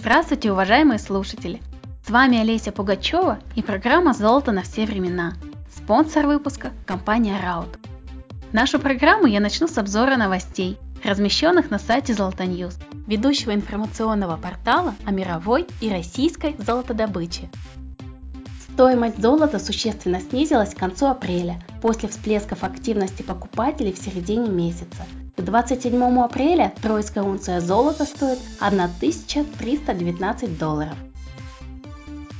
Здравствуйте, уважаемые слушатели! С вами Олеся Пугачева и программа «Золото на все времена». Спонсор выпуска – компания Раут. Нашу программу я начну с обзора новостей, размещенных на сайте Золото News, ведущего информационного портала о мировой и российской золотодобыче. Стоимость золота существенно снизилась к концу апреля, после всплесков активности покупателей в середине месяца – к 27 апреля тройская унция золота стоит 1319 долларов.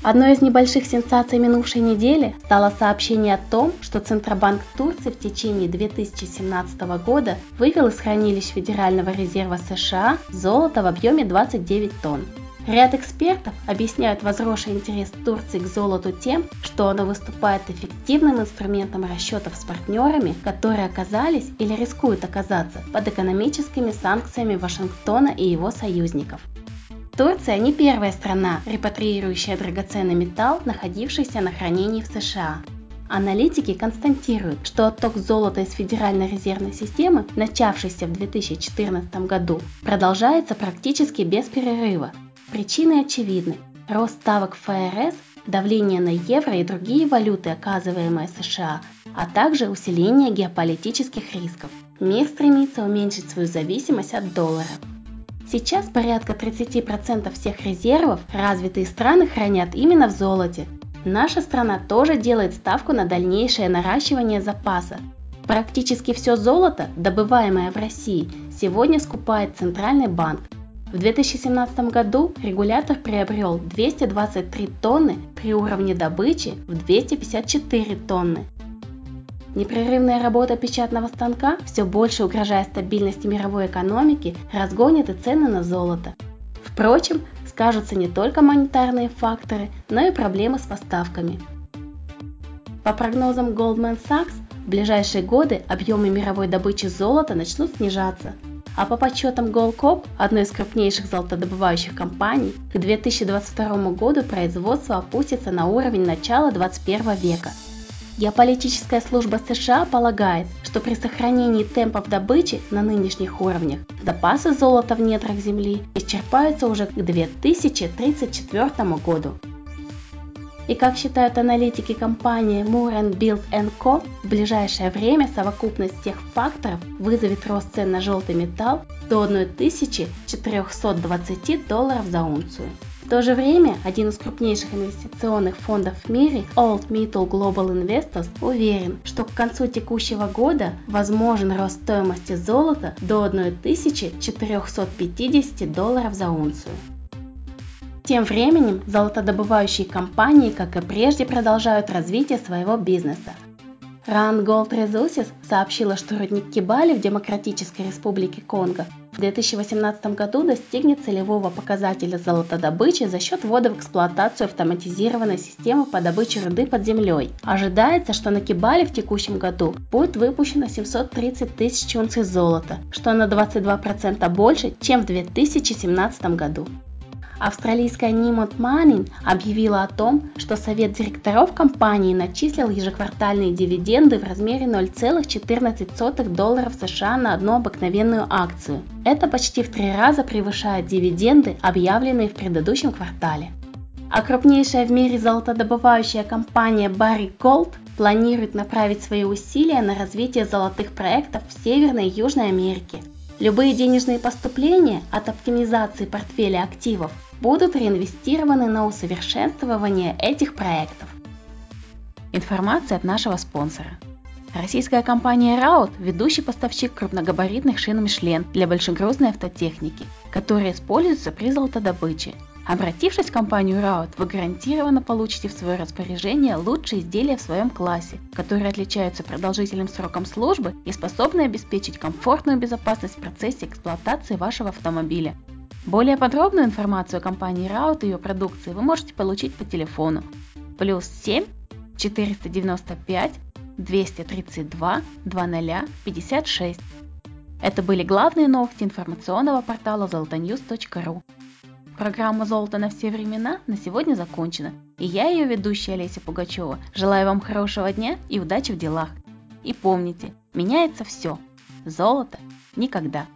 Одной из небольших сенсаций минувшей недели стало сообщение о том, что Центробанк Турции в течение 2017 года вывел из хранилищ Федерального резерва США золото в объеме 29 тонн. Ряд экспертов объясняют возросший интерес Турции к золоту тем, что оно выступает эффективным инструментом расчетов с партнерами, которые оказались или рискуют оказаться под экономическими санкциями Вашингтона и его союзников. Турция не первая страна, репатриирующая драгоценный металл, находившийся на хранении в США. Аналитики констатируют, что отток золота из Федеральной резервной системы, начавшийся в 2014 году, продолжается практически без перерыва, Причины очевидны. Рост ставок ФРС, давление на евро и другие валюты, оказываемые США, а также усиление геополитических рисков. Мир стремится уменьшить свою зависимость от доллара. Сейчас порядка 30% всех резервов развитые страны хранят именно в золоте. Наша страна тоже делает ставку на дальнейшее наращивание запаса. Практически все золото, добываемое в России, сегодня скупает Центральный банк, в 2017 году регулятор приобрел 223 тонны при уровне добычи в 254 тонны. Непрерывная работа печатного станка, все больше угрожая стабильности мировой экономики, разгонит и цены на золото. Впрочем, скажутся не только монетарные факторы, но и проблемы с поставками. По прогнозам Goldman Sachs, в ближайшие годы объемы мировой добычи золота начнут снижаться – а по подсчетам Goldcorp, одной из крупнейших золотодобывающих компаний, к 2022 году производство опустится на уровень начала 21 века. Геополитическая служба США полагает, что при сохранении темпов добычи на нынешних уровнях запасы золота в недрах Земли исчерпаются уже к 2034 году. И как считают аналитики компании Moore Build Co, в ближайшее время совокупность всех факторов вызовет рост цен на желтый металл до 1420 долларов за унцию. В то же время один из крупнейших инвестиционных фондов в мире, Old Metal Global Investors, уверен, что к концу текущего года возможен рост стоимости золота до 1450 долларов за унцию. Тем временем золотодобывающие компании, как и прежде, продолжают развитие своего бизнеса. Rand Gold Resources сообщила, что рудник Кибали в Демократической Республике Конго в 2018 году достигнет целевого показателя золотодобычи за счет ввода в эксплуатацию автоматизированной системы по добыче руды под землей. Ожидается, что на Кибали в текущем году будет выпущено 730 тысяч унций золота, что на 22% больше, чем в 2017 году. Австралийская Нимот Манин объявила о том, что совет директоров компании начислил ежеквартальные дивиденды в размере 0,14 долларов США на одну обыкновенную акцию. Это почти в три раза превышает дивиденды, объявленные в предыдущем квартале. А крупнейшая в мире золотодобывающая компания Barrick Gold планирует направить свои усилия на развитие золотых проектов в Северной и Южной Америке. Любые денежные поступления от оптимизации портфеля активов будут реинвестированы на усовершенствование этих проектов. Информация от нашего спонсора. Российская компания Раут – ведущий поставщик крупногабаритных шин Мишлен для большегрузной автотехники, которые используются при золотодобыче. Обратившись в компанию Раут, вы гарантированно получите в свое распоряжение лучшие изделия в своем классе, которые отличаются продолжительным сроком службы и способны обеспечить комфортную безопасность в процессе эксплуатации вашего автомобиля. Более подробную информацию о компании Раут и ее продукции вы можете получить по телефону плюс 7 495 232 2056. Это были главные новости информационного портала zolotonews.ru. Программа «Золото на все времена» на сегодня закончена, и я, ее ведущая Олеся Пугачева, желаю вам хорошего дня и удачи в делах. И помните, меняется все. Золото никогда.